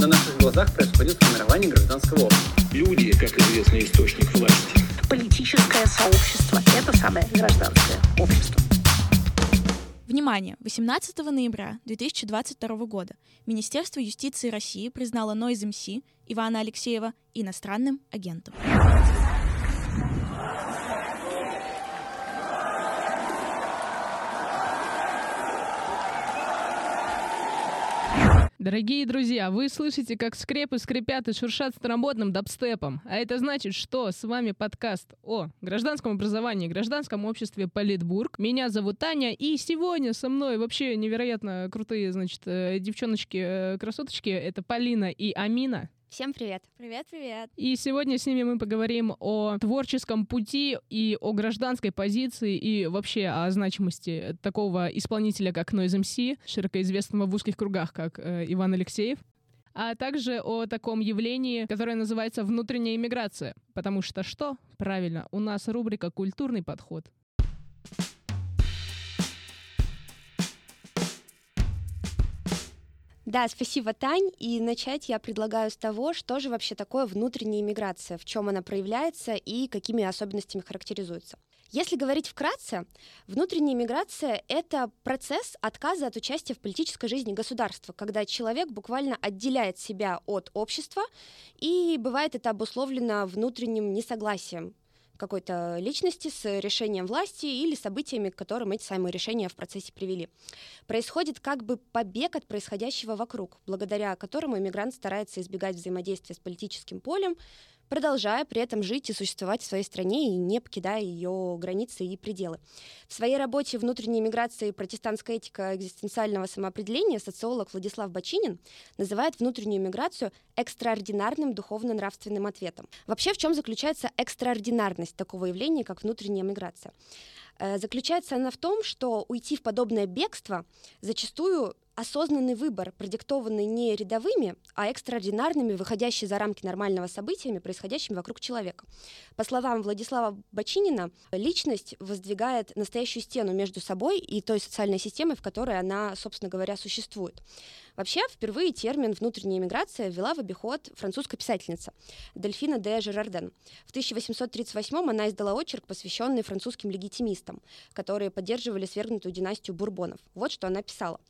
На наших глазах происходит формирование гражданского общества. Люди, как известный источник власти. Политическое сообщество – это самое гражданское общество. Внимание! 18 ноября 2022 года Министерство юстиции России признало Noise MC Ивана Алексеева иностранным агентом. Дорогие друзья, вы слышите, как скрепы скрипят и шуршат старомодным дабстепом. А это значит, что с вами подкаст о гражданском образовании, гражданском обществе Политбург. Меня зовут Таня, и сегодня со мной вообще невероятно крутые, значит, э, девчоночки-красоточки. Это Полина и Амина. Всем привет. Привет, привет. И сегодня с ними мы поговорим о творческом пути и о гражданской позиции и вообще о значимости такого исполнителя, как Noise MC, широко известного в узких кругах, как э, Иван Алексеев а также о таком явлении, которое называется внутренняя иммиграция. Потому что что? Правильно, у нас рубрика «Культурный подход». Да, спасибо, Тань. И начать я предлагаю с того, что же вообще такое внутренняя иммиграция, в чем она проявляется и какими особенностями характеризуется. Если говорить вкратце, внутренняя миграция — это процесс отказа от участия в политической жизни государства, когда человек буквально отделяет себя от общества, и бывает это обусловлено внутренним несогласием какой-то личности с решением власти или событиями, к которым эти самые решения в процессе привели. Происходит как бы побег от происходящего вокруг, благодаря которому иммигрант старается избегать взаимодействия с политическим полем, продолжая при этом жить и существовать в своей стране и не покидая ее границы и пределы. В своей работе «Внутренняя миграция и протестантская этика экзистенциального самоопределения» социолог Владислав Бачинин называет внутреннюю миграцию экстраординарным духовно-нравственным ответом. Вообще, в чем заключается экстраординарность такого явления, как внутренняя миграция? Э, заключается она в том, что уйти в подобное бегство зачастую осознанный выбор, продиктованный не рядовыми, а экстраординарными, выходящими за рамки нормального событиями, происходящими вокруг человека. По словам Владислава Бочинина, личность воздвигает настоящую стену между собой и той социальной системой, в которой она, собственно говоря, существует. Вообще, впервые термин «внутренняя миграция» ввела в обиход французская писательница Дельфина де Жерарден. В 1838 она издала очерк, посвященный французским легитимистам, которые поддерживали свергнутую династию Бурбонов. Вот что она писала.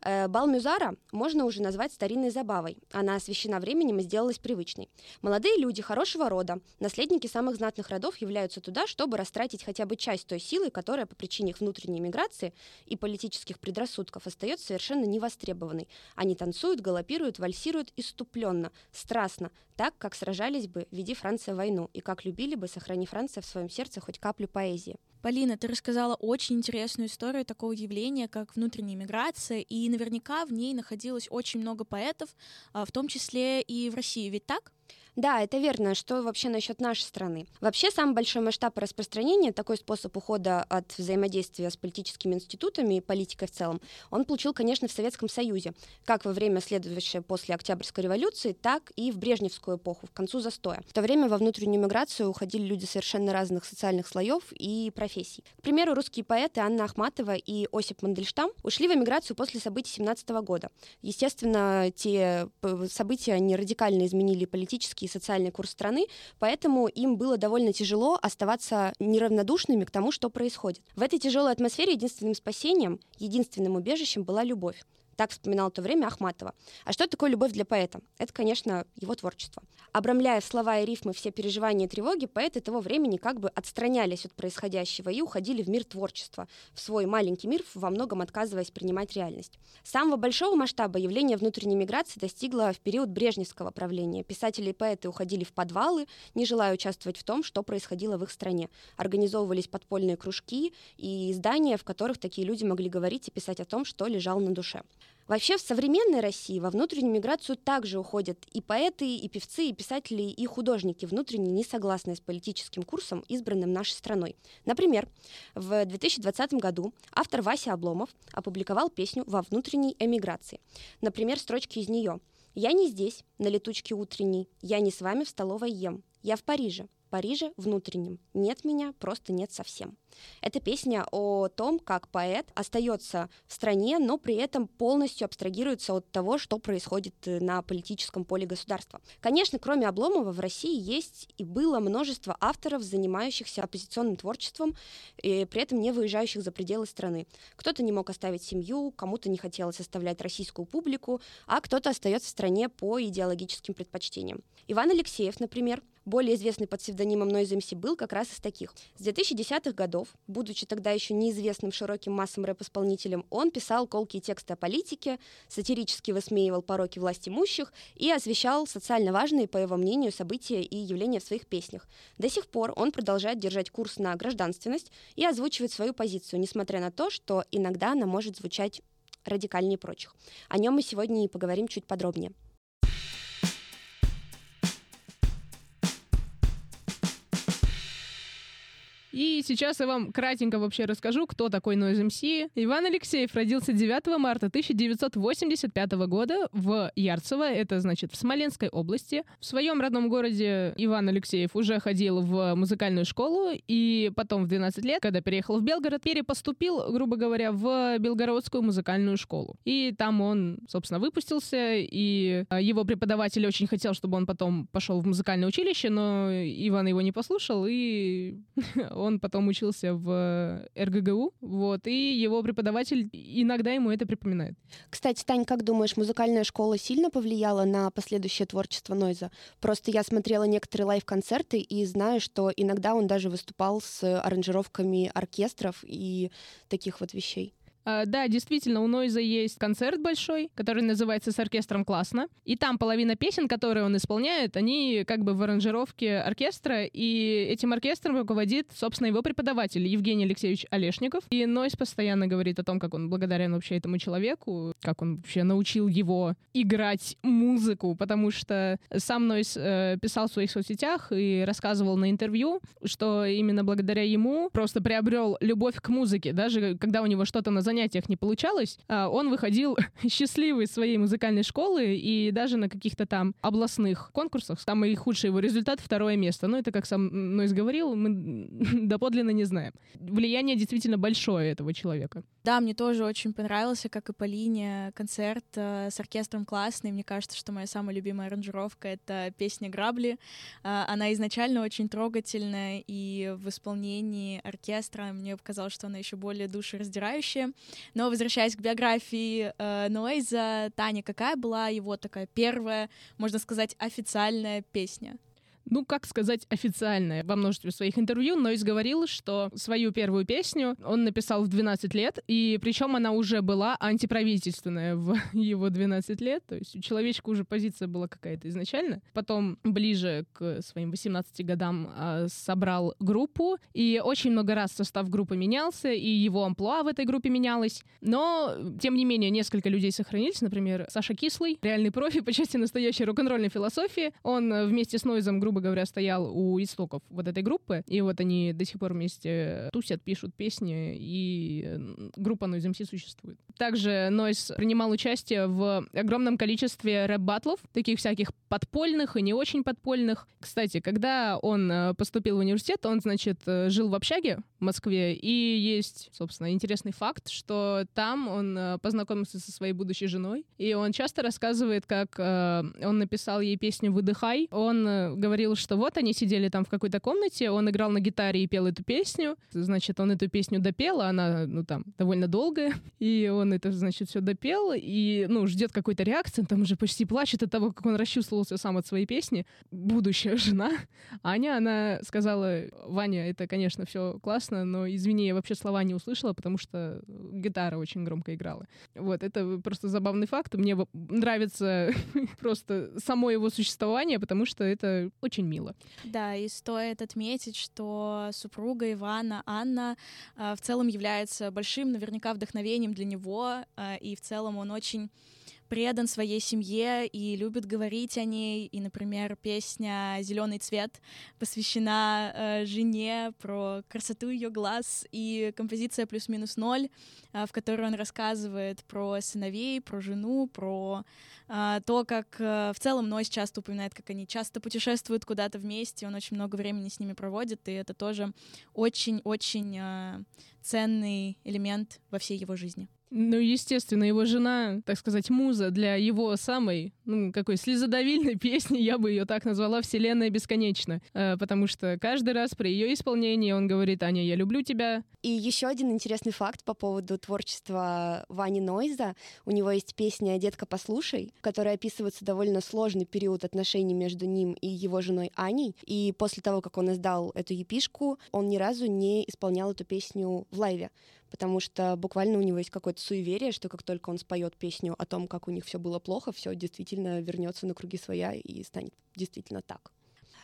«Э, Бал Мюзара можно уже назвать старинной забавой. Она освещена временем и сделалась привычной. Молодые люди хорошего рода, наследники самых знатных родов являются туда, чтобы растратить хотя бы часть той силы, которая по причине их внутренней миграции и политических предрассудков остается совершенно невостребованной, они танцуют, галопируют, вальсируют иступленно, страстно, так, как сражались бы, веди Франция войну, и как любили бы, сохрани Франция в своем сердце хоть каплю поэзии. Полина, ты рассказала очень интересную историю такого явления, как внутренняя миграция, и наверняка в ней находилось очень много поэтов, а, в том числе и в России, ведь так? Да, это верно. Что вообще насчет нашей страны? Вообще, самый большой масштаб распространения, такой способ ухода от взаимодействия с политическими институтами и политикой в целом, он получил, конечно, в Советском Союзе, как во время следующее после Октябрьской революции, так и в Брежневскую эпоху, в концу застоя. В то время во внутреннюю миграцию уходили люди совершенно разных социальных слоев и профессий. К примеру, русские поэты Анна Ахматова и Осип Мандельштам ушли в эмиграцию после событий 17 года. Естественно, те события, они радикально изменили политические и социальный курс страны, поэтому им было довольно тяжело оставаться неравнодушными к тому, что происходит. В этой тяжелой атмосфере единственным спасением, единственным убежищем была любовь. Так вспоминал то время Ахматова. А что такое любовь для поэта? Это, конечно, его творчество. Обрамляя слова и рифмы все переживания и тревоги, поэты того времени как бы отстранялись от происходящего и уходили в мир творчества, в свой маленький мир, во многом отказываясь принимать реальность. Самого большого масштаба явление внутренней миграции достигло в период брежневского правления. Писатели и поэты уходили в подвалы, не желая участвовать в том, что происходило в их стране. Организовывались подпольные кружки и издания, в которых такие люди могли говорить и писать о том, что лежало на душе. Вообще в современной России во внутреннюю миграцию также уходят и поэты, и певцы, и писатели, и художники, внутренне не согласные с политическим курсом, избранным нашей страной. Например, в 2020 году автор Вася Обломов опубликовал песню «Во внутренней эмиграции». Например, строчки из нее. «Я не здесь, на летучке утренней, я не с вами в столовой ем, я в Париже, Париже внутреннем. Нет меня, просто нет совсем. Это песня о том, как поэт остается в стране, но при этом полностью абстрагируется от того, что происходит э, на политическом поле государства. Конечно, кроме Обломова в России есть и было множество авторов, занимающихся оппозиционным творчеством, и при этом не выезжающих за пределы страны. Кто-то не мог оставить семью, кому-то не хотелось оставлять российскую публику, а кто-то остается в стране по идеологическим предпочтениям. Иван Алексеев, например, более известный под псевдонимом Noise MC, был как раз из таких. С 2010-х годов, будучи тогда еще неизвестным широким массам рэп-исполнителем, он писал колкие тексты о политике, сатирически высмеивал пороки власть имущих и освещал социально важные, по его мнению, события и явления в своих песнях. До сих пор он продолжает держать курс на гражданственность и озвучивает свою позицию, несмотря на то, что иногда она может звучать радикальнее прочих. О нем мы сегодня и поговорим чуть подробнее. И сейчас я вам кратенько вообще расскажу, кто такой Noise MC. Иван Алексеев родился 9 марта 1985 года в Ярцево, это значит в Смоленской области. В своем родном городе Иван Алексеев уже ходил в музыкальную школу, и потом в 12 лет, когда переехал в Белгород, перепоступил, грубо говоря, в Белгородскую музыкальную школу. И там он, собственно, выпустился, и а, его преподаватель очень хотел, чтобы он потом пошел в музыкальное училище, но Иван его не послушал, и он потом учился в РГГУ, вот, и его преподаватель иногда ему это припоминает. Кстати, Тань, как думаешь, музыкальная школа сильно повлияла на последующее творчество Нойза? Просто я смотрела некоторые лайв-концерты и знаю, что иногда он даже выступал с аранжировками оркестров и таких вот вещей. А, да, действительно, у Нойза есть концерт большой, который называется «С оркестром классно». И там половина песен, которые он исполняет, они как бы в аранжировке оркестра, и этим оркестром руководит, собственно, его преподаватель Евгений Алексеевич Олешников. И Нойз постоянно говорит о том, как он благодарен вообще этому человеку, как он вообще научил его играть музыку, потому что сам Нойз э, писал в своих соцсетях и рассказывал на интервью, что именно благодаря ему просто приобрел любовь к музыке, даже когда у него что-то на занятиях не получалось, а, он выходил счастливый из своей музыкальной школы и даже на каких-то там областных конкурсах, самый худший его результат — второе место. Ну, это, как сам Нойс говорил, мы доподлинно не знаем. Влияние действительно большое этого человека. Да, мне тоже очень понравился, как и Полине, концерт э, с оркестром классный. Мне кажется, что моя самая любимая аранжировка — это песня «Грабли». Э, она изначально очень трогательная, и в исполнении оркестра мне показалось, что она еще более душераздирающая. Но возвращаясь к биографии э, Нойза, Таня, какая была его такая первая, можно сказать, официальная песня? Ну, как сказать, официальное во множестве своих интервью, Нойс говорил, что свою первую песню он написал в 12 лет, и причем она уже была антиправительственная в его 12 лет, то есть у человечка уже позиция была какая-то изначально. Потом ближе к своим 18 годам э, собрал группу, и очень много раз состав группы менялся, и его амплуа в этой группе менялось, но, тем не менее, несколько людей сохранились, например, Саша Кислый, реальный профи по части настоящей рок-н-ролльной философии, он вместе с Нойзом группу грубо говоря, стоял у истоков вот этой группы, и вот они до сих пор вместе тусят, пишут песни, и группа Noise MC существует. Также Noise принимал участие в огромном количестве рэп-батлов, таких всяких подпольных и не очень подпольных. Кстати, когда он э, поступил в университет, он, значит, э, жил в общаге в Москве, и есть, собственно, интересный факт, что там он э, познакомился со своей будущей женой, и он часто рассказывает, как он написал ей песню «Выдыхай». Он говорил, говорил, что вот они сидели там в какой-то комнате, он играл на гитаре и пел эту песню. Значит, он эту песню допел, а она, ну, там, довольно долгая. И он это, значит, все допел, и, ну, ждет какой-то реакции, он там уже почти плачет от того, как он расчувствовался сам от своей песни. Будущая жена. Аня, она сказала, Ваня, это, конечно, все классно, но, извини, я вообще слова не услышала, потому что гитара очень громко играла. Вот, это просто забавный факт. Мне нравится просто само его существование, потому что это очень очень мило. Да, и стоит отметить, что супруга Ивана, Анна, э, в целом является большим наверняка вдохновением для него, э, и в целом он очень предан своей семье и любит говорить о ней. И, например, песня Зеленый цвет посвящена э, жене про красоту ее глаз, и композиция плюс-минус ноль, э, в которой он рассказывает про сыновей, про жену, про э, то, как э, в целом Нойс часто упоминает, как они часто путешествуют куда-то вместе, он очень много времени с ними проводит, и это тоже очень-очень э, ценный элемент во всей его жизни. Ну, естественно, его жена, так сказать, муза для его самой, ну, какой слезодавильной песни, я бы ее так назвала, «Вселенная бесконечна», э, потому что каждый раз при ее исполнении он говорит, «Аня, я люблю тебя». И еще один интересный факт по поводу творчества Вани Нойза. У него есть песня «Детка, послушай», в которой описывается довольно сложный период отношений между ним и его женой Аней. И после того, как он издал эту епишку, он ни разу не исполнял эту песню в лайве потому что буквально у него есть какое-то суеверие, что как только он споет песню о том, как у них все было плохо, все действительно вернется на круги своя и станет действительно так.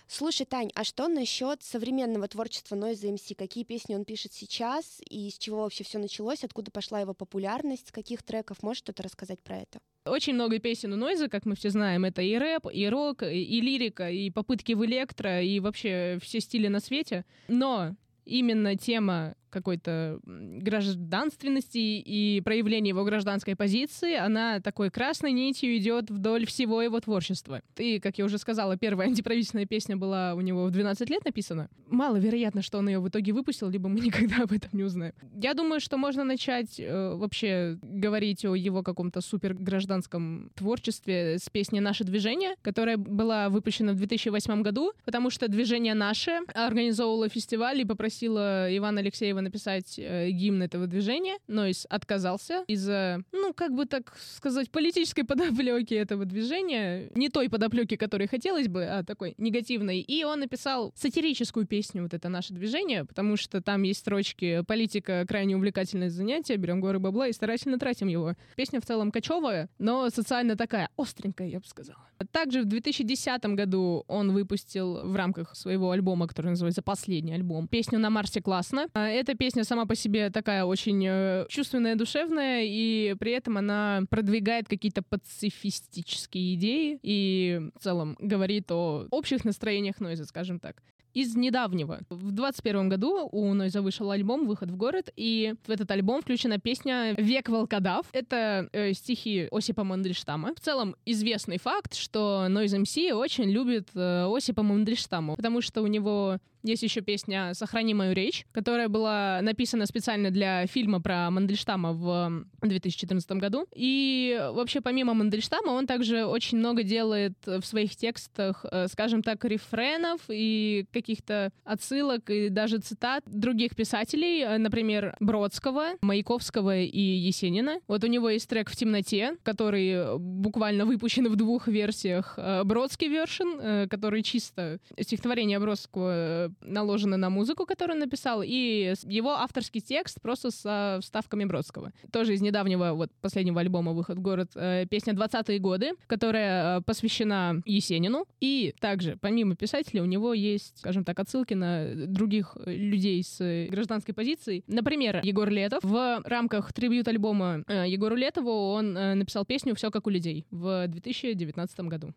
Слушай, Тань, а что насчет современного творчества Noise MC? Какие песни он пишет сейчас и с чего вообще все началось? Откуда пошла его популярность? С каких треков? Можешь что-то рассказать про это? Очень много песен у Нойза, как мы все знаем. Это и рэп, и рок, и лирика, и попытки в электро, и вообще все стили на свете. Но именно тема какой-то гражданственности и проявления его гражданской позиции, она такой красной нитью идет вдоль всего его творчества. И, как я уже сказала, первая антиправительственная песня была у него в 12 лет написана. Маловероятно, что он ее в итоге выпустил, либо мы никогда об этом не узнаем. Я думаю, что можно начать э, вообще говорить о его каком-то супер гражданском творчестве с песни «Наше движение», которая была выпущена в 2008 году, потому что движение «Наше» организовывало фестиваль и попросила Ивана Алексеева написать э, гимн этого движения, Нойс отказался из-за, ну, как бы так сказать, политической подоплеки этого движения, не той подоплеки, которой хотелось бы, а такой негативной. И он написал сатирическую песню «Вот это наше движение», потому что там есть строчки «Политика — крайне увлекательное занятие, берем горы бабла и старательно тратим его». Песня в целом кочевая, но социально такая, остренькая, я бы сказала. Также в 2010 году он выпустил в рамках своего альбома, который называется «Последний альбом», песню «На Марсе классно». А, эта песня сама по себе такая очень э, чувственная, душевная, и при этом она продвигает какие-то пацифистические идеи и в целом говорит о общих настроениях Нойза, скажем так из недавнего. В 21 году у Нойза вышел альбом «Выход в город», и в этот альбом включена песня «Век волкодав». Это э, стихи Осипа Мандельштама. В целом известный факт, что Нойз МС очень любит э, Осипа Мандельштама, потому что у него есть еще песня «Сохрани мою речь», которая была написана специально для фильма про Мандельштама в 2014 году. И вообще, помимо Мандельштама, он также очень много делает в своих текстах, э, скажем так, рефренов и каких-то отсылок и даже цитат других писателей, э, например, Бродского, Маяковского и Есенина. Вот у него есть трек «В темноте», который буквально выпущен в двух версиях. Э, Бродский вершин, который чисто стихотворение Бродского наложено на музыку, которую он написал, и его авторский текст просто со вставками Бродского. Тоже из недавнего вот последнего альбома «Выход в город» э, песня «20-е годы», которая э, посвящена Есенину. И также, помимо писателя, у него есть, скажем так, отсылки на других людей с гражданской позицией. Например, Егор Летов. В рамках трибют-альбома э, Егору Летову он написал песню «Все как у людей» в 2019 году.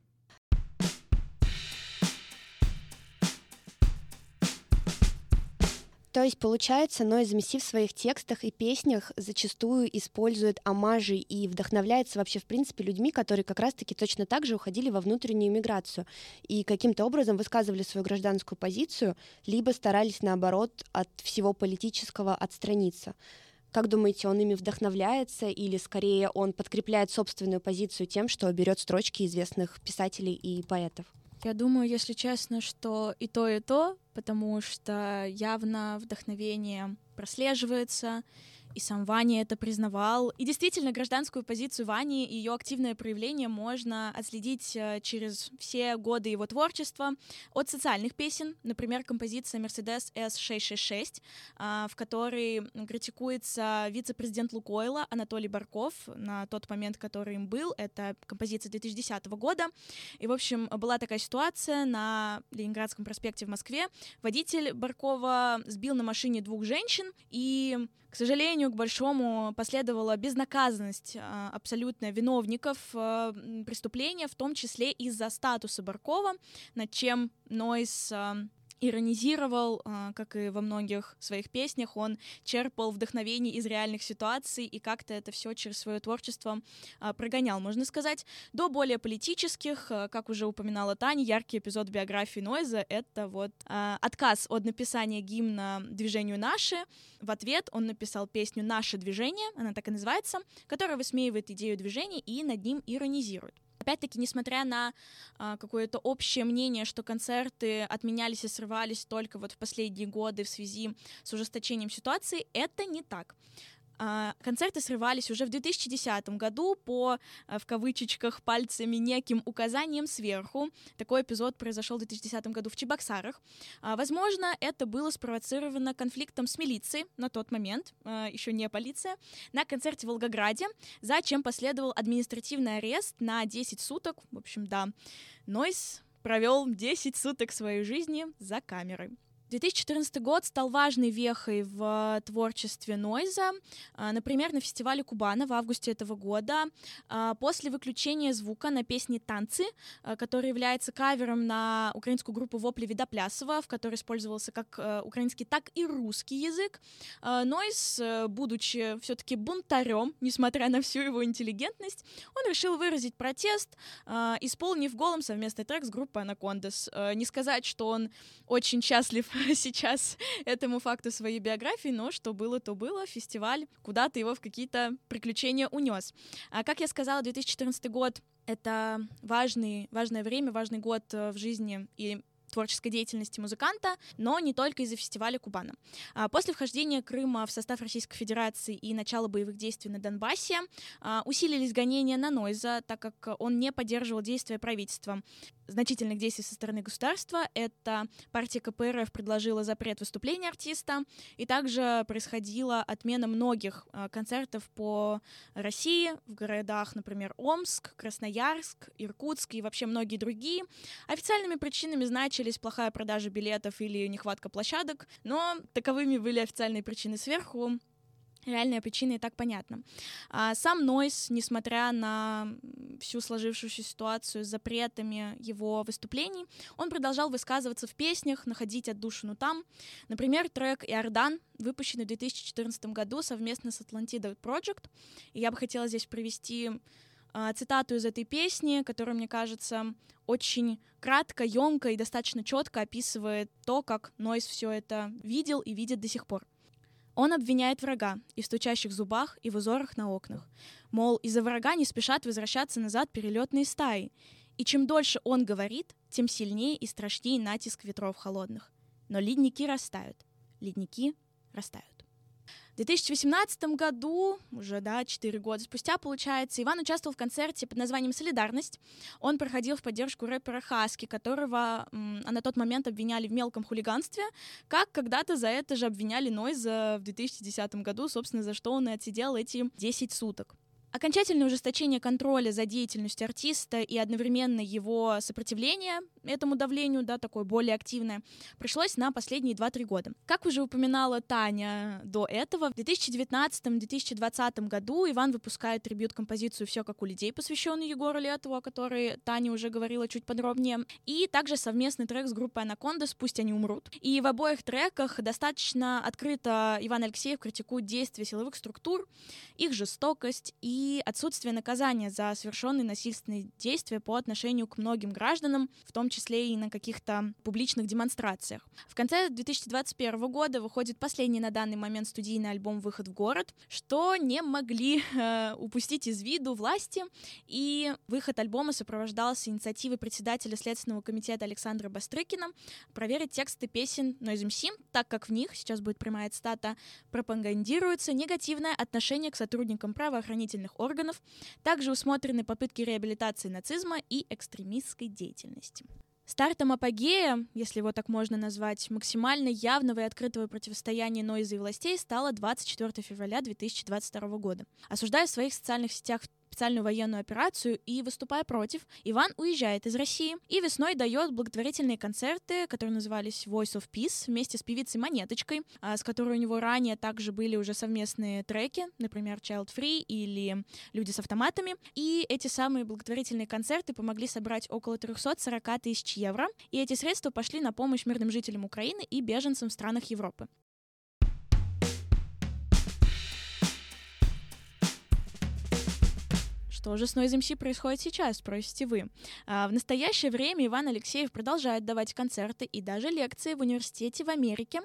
То есть, получается, Noise MC в своих текстах и песнях зачастую использует амажи и вдохновляется вообще, в принципе, людьми, которые как раз-таки точно так же уходили во внутреннюю миграцию и каким-то образом высказывали свою гражданскую позицию, либо старались, наоборот, от всего политического отстраниться. Как думаете, он ими вдохновляется или скорее он подкрепляет собственную позицию тем, что берет строчки известных писателей и поэтов? Я думаю, если честно, что и то, и то, потому что явно вдохновение прослеживается, и сам Ваня это признавал. И действительно, гражданскую позицию Вани и ее активное проявление можно отследить э, через все годы его творчества. От социальных песен, например, композиция Mercedes S666, а, в которой критикуется вице-президент Лукойла Анатолий Барков на тот момент, который им был. Это композиция 2010 года. И, в общем, была такая ситуация на Ленинградском проспекте в Москве. Водитель Баркова сбил на машине двух женщин, и К сожалению, к большому последовала безнаказанность а, абсолютно виновников а, преступления, в том числе из-за статуса Баркова, над чем Нойс а, иронизировал, как и во многих своих песнях, он черпал вдохновение из реальных ситуаций и как-то это все через свое творчество прогонял, можно сказать. До более политических, как уже упоминала Таня, яркий эпизод биографии Нойза — это вот отказ от написания гимна движению «Наши». В ответ он написал песню «Наше движение», она так и называется, которая высмеивает идею движения и над ним иронизирует. Опять-таки, несмотря на а, какое-то общее мнение, что концерты отменялись и срывались только вот в последние годы в связи с ужесточением ситуации, это не так. А, концерты срывались уже в 2010 году по, а, в кавычечках, пальцами неким указанием сверху. Такой эпизод произошел в 2010 году в Чебоксарах. А, возможно, это было спровоцировано конфликтом с милицией на тот момент, еще не полиция, на концерте в Волгограде, за чем последовал административный арест на 10 суток. В общем, да, Нойс провел 10 суток своей жизни за камерой. 2014 год стал важной вехой в творчестве Нойза. А, например, на фестивале Кубана в августе этого года а, после выключения звука на песне «Танцы», а, который является кавером на украинскую группу «Вопли Видоплясова», в которой использовался как украинский, так и русский язык, Нойз, будучи все-таки бунтарем, несмотря на всю его интеллигентность, он решил выразить протест, исполнив голым совместный трек с группой «Анакондас». Не сказать, что он очень счастлив сейчас этому факту своей биографии, но что было, то было. Фестиваль куда-то его в какие-то приключения унес. А как я сказала, 2014 год — это важный, важное время, важный год э, в жизни и творческой деятельности музыканта, но не только из-за фестиваля Кубана. А, после вхождения Крыма в состав Российской Федерации и начала боевых действий на Донбассе а, усилились гонения на Нойза, так как он не поддерживал действия правительства значительных действий со стороны государства. Это партия КПРФ предложила запрет выступления артиста, и также происходила отмена многих э, концертов по России, в городах, например, Омск, Красноярск, Иркутск и вообще многие другие. Официальными причинами значились плохая продажа билетов или нехватка площадок, но таковыми были официальные причины сверху, реальная причина и так понятна. А сам Нойс, несмотря на всю сложившуюся ситуацию с запретами его выступлений, он продолжал высказываться в песнях, находить отдушину там. Например, трек «Иордан», выпущенный в 2014 году совместно с Atlantida Project. И я бы хотела здесь привести а, цитату из этой песни, которая, мне кажется, очень кратко, емко и достаточно четко описывает то, как Нойс все это видел и видит до сих пор. Он обвиняет врага и в стучащих зубах, и в узорах на окнах. Мол, из-за врага не спешат возвращаться назад перелетные стаи. И чем дольше он говорит, тем сильнее и страшнее натиск ветров холодных. Но ледники растают. Ледники растают. В 2018 году, уже, да, 4 года спустя, получается, Иван участвовал в концерте под названием «Солидарность». Он проходил в поддержку рэпера Хаски, которого а на тот момент обвиняли в мелком хулиганстве, как когда-то за это же обвиняли Нойза в 2010 году, собственно, за что он и отсидел эти 10 суток. Окончательное ужесточение контроля за деятельностью артиста и одновременно его сопротивление этому давлению, да, такое более активное, пришлось на последние 2-3 года. Как уже упоминала Таня до этого, в 2019-2020 году Иван выпускает трибют-композицию «Все как у людей», посвященную Егору Летову, о которой Таня уже говорила чуть подробнее, и также совместный трек с группой «Анакондас» «Пусть они умрут». И в обоих треках достаточно открыто Иван Алексеев критикует действия силовых структур, их жестокость и отсутствие наказания за совершенные насильственные действия по отношению к многим гражданам, в том числе и на каких-то публичных демонстрациях. В конце 2021 года выходит последний на данный момент студийный альбом «Выход в город», что не могли э, упустить из виду власти, и выход альбома сопровождался инициативой председателя Следственного комитета Александра Бастрыкина проверить тексты песен Noise MC, так как в них, сейчас будет прямая цитата, пропагандируется негативное отношение к сотрудникам правоохранительных органов. Также усмотрены попытки реабилитации нацизма и экстремистской деятельности. Стартом апогея, если его так можно назвать, максимально явного и открытого противостояния Нойза и властей стало 24 февраля 2022 года. Осуждая в своих социальных сетях специальную военную операцию, и, выступая против, Иван уезжает из России и весной дает благотворительные концерты, которые назывались Voice of Peace, вместе с певицей Монеточкой, а, с которой у него ранее также были уже совместные треки, например, Child Free или Люди с автоматами. И эти самые благотворительные концерты помогли собрать около 340 тысяч евро, и эти средства пошли на помощь мирным жителям Украины и беженцам в странах Европы. Что же с Noise MC происходит сейчас, спросите вы? А, в настоящее время Иван Алексеев продолжает давать концерты и даже лекции в университете в Америке,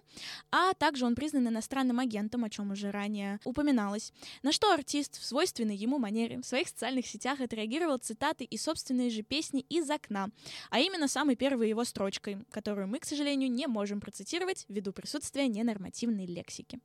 а также он признан иностранным агентом, о чем уже ранее упоминалось. На что артист в свойственной ему манере в своих социальных сетях отреагировал цитаты и собственные же песни из окна, а именно самой первой его строчкой, которую мы, к сожалению, не можем процитировать ввиду присутствия ненормативной лексики.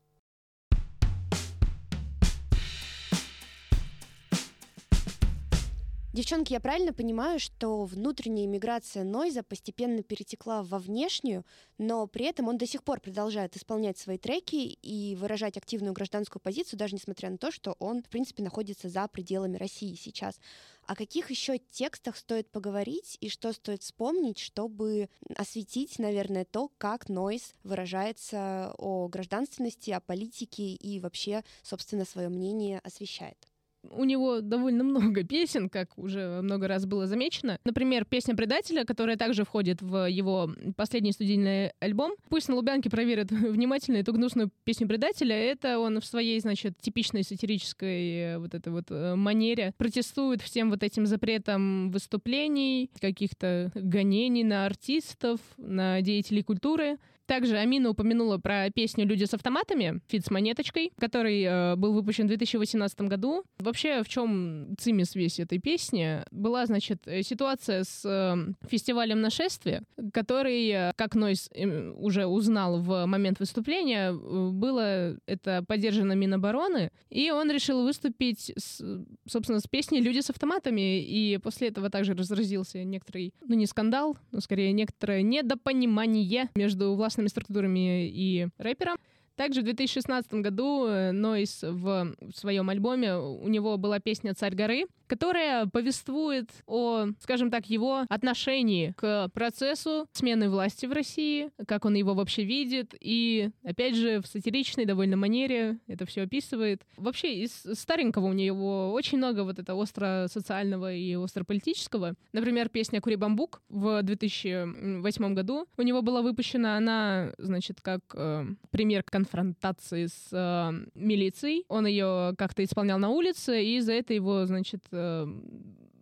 Девчонки, я правильно понимаю, что внутренняя миграция Нойза постепенно перетекла во внешнюю, но при этом он до сих пор продолжает исполнять свои треки и выражать активную гражданскую позицию, даже несмотря на то, что он, в принципе, находится за пределами России сейчас. О каких еще текстах стоит поговорить и что стоит вспомнить, чтобы осветить, наверное, то, как Нойз выражается о гражданственности, о политике и вообще, собственно, свое мнение освещает? У него довольно много песен, как уже много раз было замечено. Например, песня «Предателя», которая также входит в его последний студийный альбом. Пусть на Лубянке проверят внимательно эту гнусную песню «Предателя». Это он в своей, значит, типичной сатирической э, вот этой вот э, манере протестует всем вот этим запретом выступлений, каких-то гонений на артистов, на деятелей культуры. Также Амина упомянула про песню «Люди с автоматами» feat с монеточкой, который э, был выпущен в 2018 году. Вообще, в чем цимес весь этой песни? Была, значит, э, ситуация с э, фестивалем нашествия, который, э, как Noize э, уже узнал в момент выступления, было это поддержано Минобороны, и он решил выступить, с, собственно, с песней «Люди с автоматами», и после этого также разразился некоторый, ну не скандал, но скорее некоторое недопонимание между властными государственными структурами и рэпером. Также в 2016 году Нойс в своем альбоме у него была песня «Царь горы», которая повествует о, скажем так, его отношении к процессу смены власти в России, как он его вообще видит, и, опять же, в сатиричной довольно манере это все описывает. Вообще, из старенького у него очень много вот этого остро-социального и остро-политического. Например, песня «Кури бамбук» в 2008 году у него была выпущена, она, значит, как э, пример конфронтации с э, милицией. Он ее как-то исполнял на улице, и за это его, значит, Э,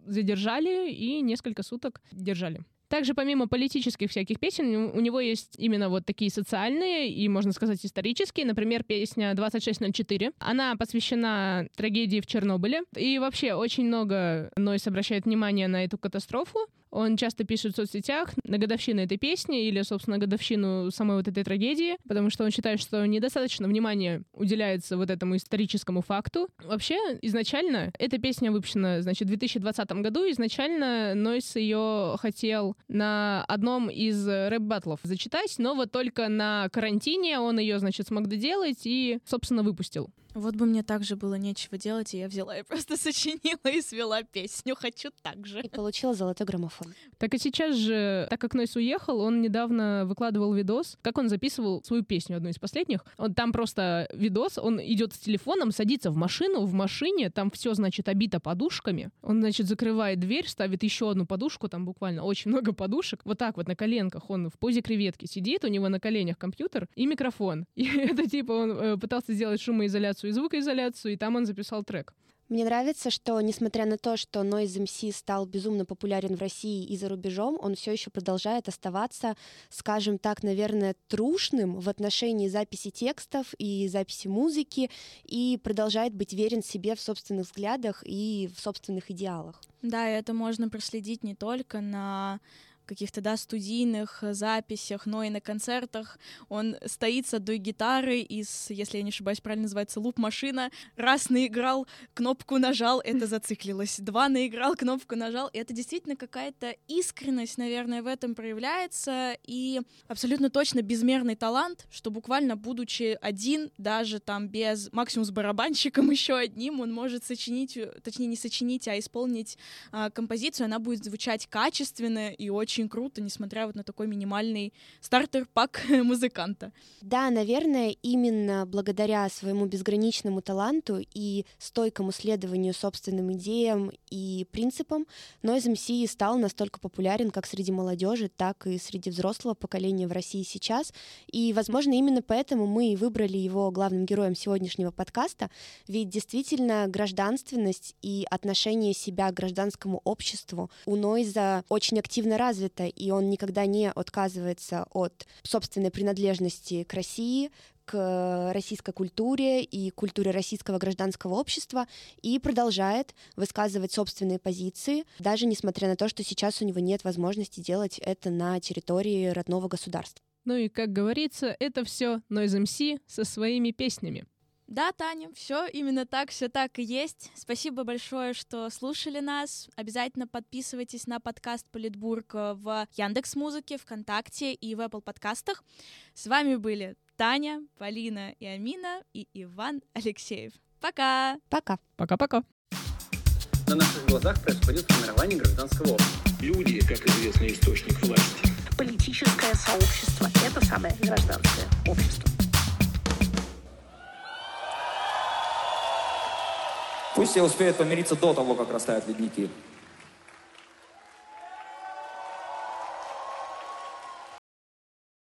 задержали и несколько суток держали. Также помимо политических всяких песен, у него есть именно вот такие социальные и, можно сказать, исторические. Например, песня 2604. Она посвящена трагедии в Чернобыле. И вообще очень много Нойс обращает внимание на эту катастрофу. Он часто пишет в соцсетях на годовщину этой песни или, собственно, годовщину самой вот этой трагедии, потому что он считает, что недостаточно внимания уделяется вот этому историческому факту. Вообще, изначально эта песня выпущена, значит, в 2020 году. Изначально Нойс ее хотел на одном из рэп-баттлов зачитать, но вот только на карантине он ее, значит, смог доделать и, собственно, выпустил. Вот бы мне также было нечего делать, и я взяла и просто сочинила и свела песню «Хочу так же». И получила золотой граммофон. Так и сейчас же, так как Нойс уехал, он недавно выкладывал видос, как он записывал свою песню, одну из последних. Он, там просто видос, он идет с телефоном, садится в машину, в машине, там все, значит, обито подушками. Он, значит, закрывает дверь, ставит еще одну подушку, там буквально очень много подушек. Вот так вот на коленках он в позе креветки сидит, у него на коленях компьютер и микрофон. И это типа он э, пытался сделать шумоизоляцию изоляцию и звукоизоляцию, и там он записал трек. Мне нравится, что, несмотря на то, что Noise MC стал безумно популярен в России и за рубежом, он все еще продолжает оставаться, скажем так, наверное, трушным в отношении записи текстов и записи музыки, и продолжает быть верен себе в собственных взглядах и в собственных идеалах. Да, это можно проследить не только на каких-то, да, студийных записях, но и на концертах. Он стоит с одной гитарой из, если я не ошибаюсь, правильно называется, луп-машина. Раз наиграл, кнопку нажал, это зациклилось. Два наиграл, кнопку нажал. И это действительно какая-то искренность, наверное, в этом проявляется. И абсолютно точно безмерный талант, что буквально будучи один, даже там без максимум с барабанщиком еще одним, он может сочинить, точнее не сочинить, а исполнить э, композицию, она будет звучать качественно и очень круто, несмотря вот на такой минимальный стартер-пак музыканта. Да, наверное, именно благодаря своему безграничному таланту и стойкому следованию собственным идеям и принципам Noise MC стал настолько популярен как среди молодежи, так и среди взрослого поколения в России сейчас. И, возможно, именно поэтому мы и выбрали его главным героем сегодняшнего подкаста, ведь действительно гражданственность и отношение себя к гражданскому обществу у Нойза очень активно развито, и он никогда не отказывается от собственной принадлежности к России, к российской культуре и культуре российского гражданского общества и продолжает высказывать собственные позиции, даже несмотря на то, что сейчас у него нет возможности делать это на территории родного государства. Ну и, как говорится, это все Noise MC со своими песнями. Да, Таня, все именно так, все так и есть. Спасибо большое, что слушали нас. Обязательно подписывайтесь на подкаст Политбург в Яндекс Музыке, ВКонтакте и в Apple подкастах. С вами были Таня, Полина и Амина и Иван Алексеев. Пока! Пока! Пока-пока! На наших глазах происходит формирование гражданского общества. Люди, как известный источник власти. Политическое сообщество — это самое гражданское общество. Пусть все успеют помириться до того, как растают ледники.